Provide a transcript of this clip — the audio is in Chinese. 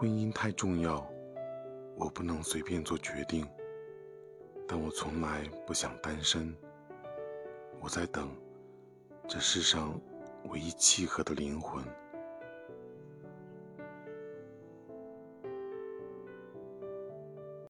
婚姻太重要我不能随便做决定。但我从来不想单身我在等这世上唯一契合的灵魂。